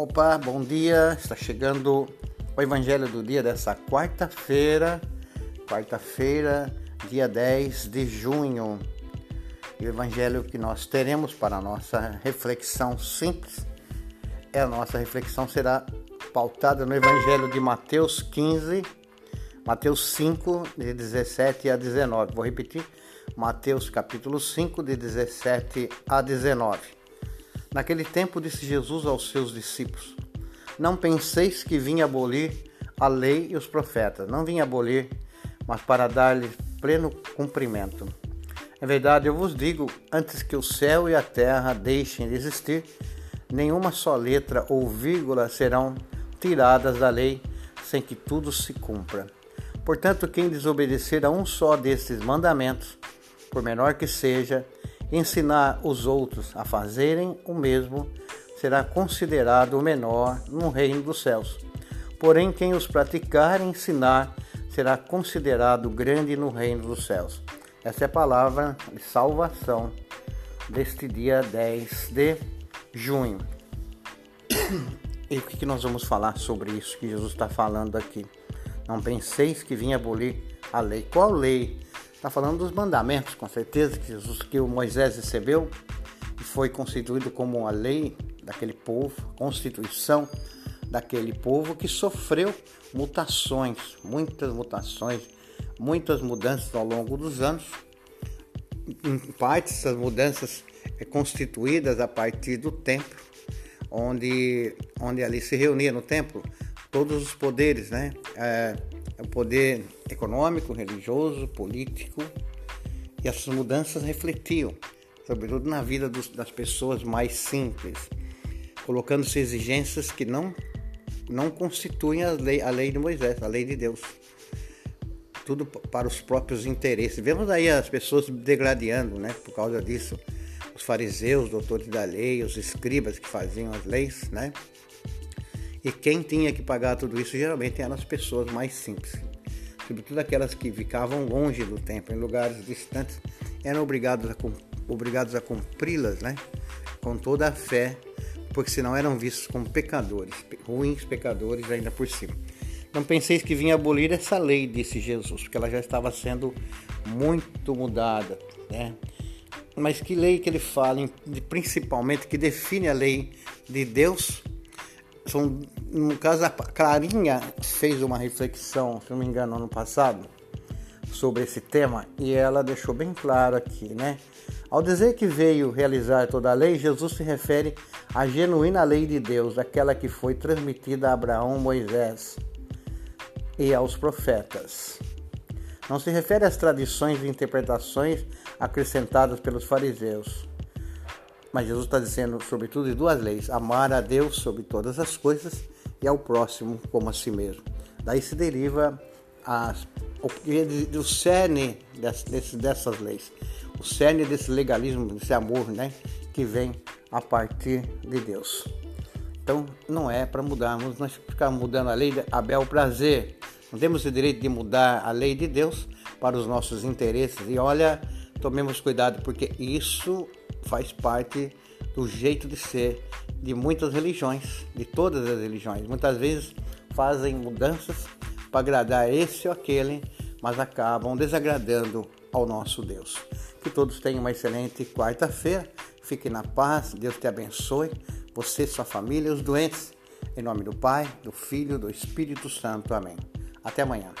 Opa, bom dia. Está chegando o Evangelho do dia dessa quarta-feira, quarta-feira, dia 10 de junho. E o Evangelho que nós teremos para a nossa reflexão simples, é a nossa reflexão será pautada no Evangelho de Mateus 15, Mateus 5, de 17 a 19. Vou repetir, Mateus capítulo 5, de 17 a 19. Naquele tempo disse Jesus aos seus discípulos: Não penseis que vim abolir a lei e os profetas. Não vim abolir, mas para dar-lhes pleno cumprimento. Em verdade, eu vos digo: antes que o céu e a terra deixem de existir, nenhuma só letra ou vírgula serão tiradas da lei sem que tudo se cumpra. Portanto, quem desobedecer a um só destes mandamentos, por menor que seja, ensinar os outros a fazerem o mesmo, será considerado o menor no reino dos céus. Porém, quem os praticar e ensinar será considerado grande no reino dos céus. Essa é a palavra de salvação deste dia 10 de junho. E o que nós vamos falar sobre isso que Jesus está falando aqui? Não penseis que vinha abolir a lei. Qual lei? Está falando dos mandamentos, com certeza, que, Jesus, que o Moisés recebeu e foi constituído como a lei daquele povo, constituição daquele povo que sofreu mutações, muitas mutações, muitas mudanças ao longo dos anos. Em parte, essas mudanças é constituídas a partir do templo, onde, onde ali se reunia no templo todos os poderes, né? É, o poder econômico, religioso, político, e essas mudanças refletiam, sobretudo na vida dos, das pessoas mais simples, colocando-se exigências que não, não constituem a lei, a lei de Moisés, a lei de Deus. Tudo para os próprios interesses. Vemos aí as pessoas degradando, né, por causa disso. Os fariseus, doutores da lei, os escribas que faziam as leis, né? E quem tinha que pagar tudo isso geralmente eram as pessoas mais simples, sobretudo aquelas que ficavam longe do templo, em lugares distantes, eram obrigados a, obrigados a cumpri-las, né? Com toda a fé, porque senão eram vistos como pecadores, ruins pecadores ainda por cima. Não penseis que vinha abolir essa lei, disse Jesus, porque ela já estava sendo muito mudada, né? Mas que lei que ele fala, principalmente que define a lei de Deus são, no caso, a Clarinha fez uma reflexão, se não me engano, ano passado, sobre esse tema e ela deixou bem claro aqui, né? Ao dizer que veio realizar toda a lei, Jesus se refere à genuína lei de Deus, aquela que foi transmitida a Abraão, Moisés e aos profetas. Não se refere às tradições e interpretações acrescentadas pelos fariseus. Mas Jesus está dizendo, sobretudo, de duas leis: amar a Deus sobre todas as coisas e ao próximo como a si mesmo. Daí se deriva as, o, o cerne dessas, dessas leis, o cerne desse legalismo, desse amor, né, que vem a partir de Deus. Então, não é para mudarmos, nós ficar mudando a lei a bel prazer. Não temos o direito de mudar a lei de Deus para os nossos interesses. E olha, tomemos cuidado, porque isso faz parte do jeito de ser de muitas religiões, de todas as religiões. Muitas vezes fazem mudanças para agradar esse ou aquele, mas acabam desagradando ao nosso Deus. Que todos tenham uma excelente quarta-feira. Fiquem na paz, Deus te abençoe, você, sua família os doentes. Em nome do Pai, do Filho, do Espírito Santo. Amém. Até amanhã.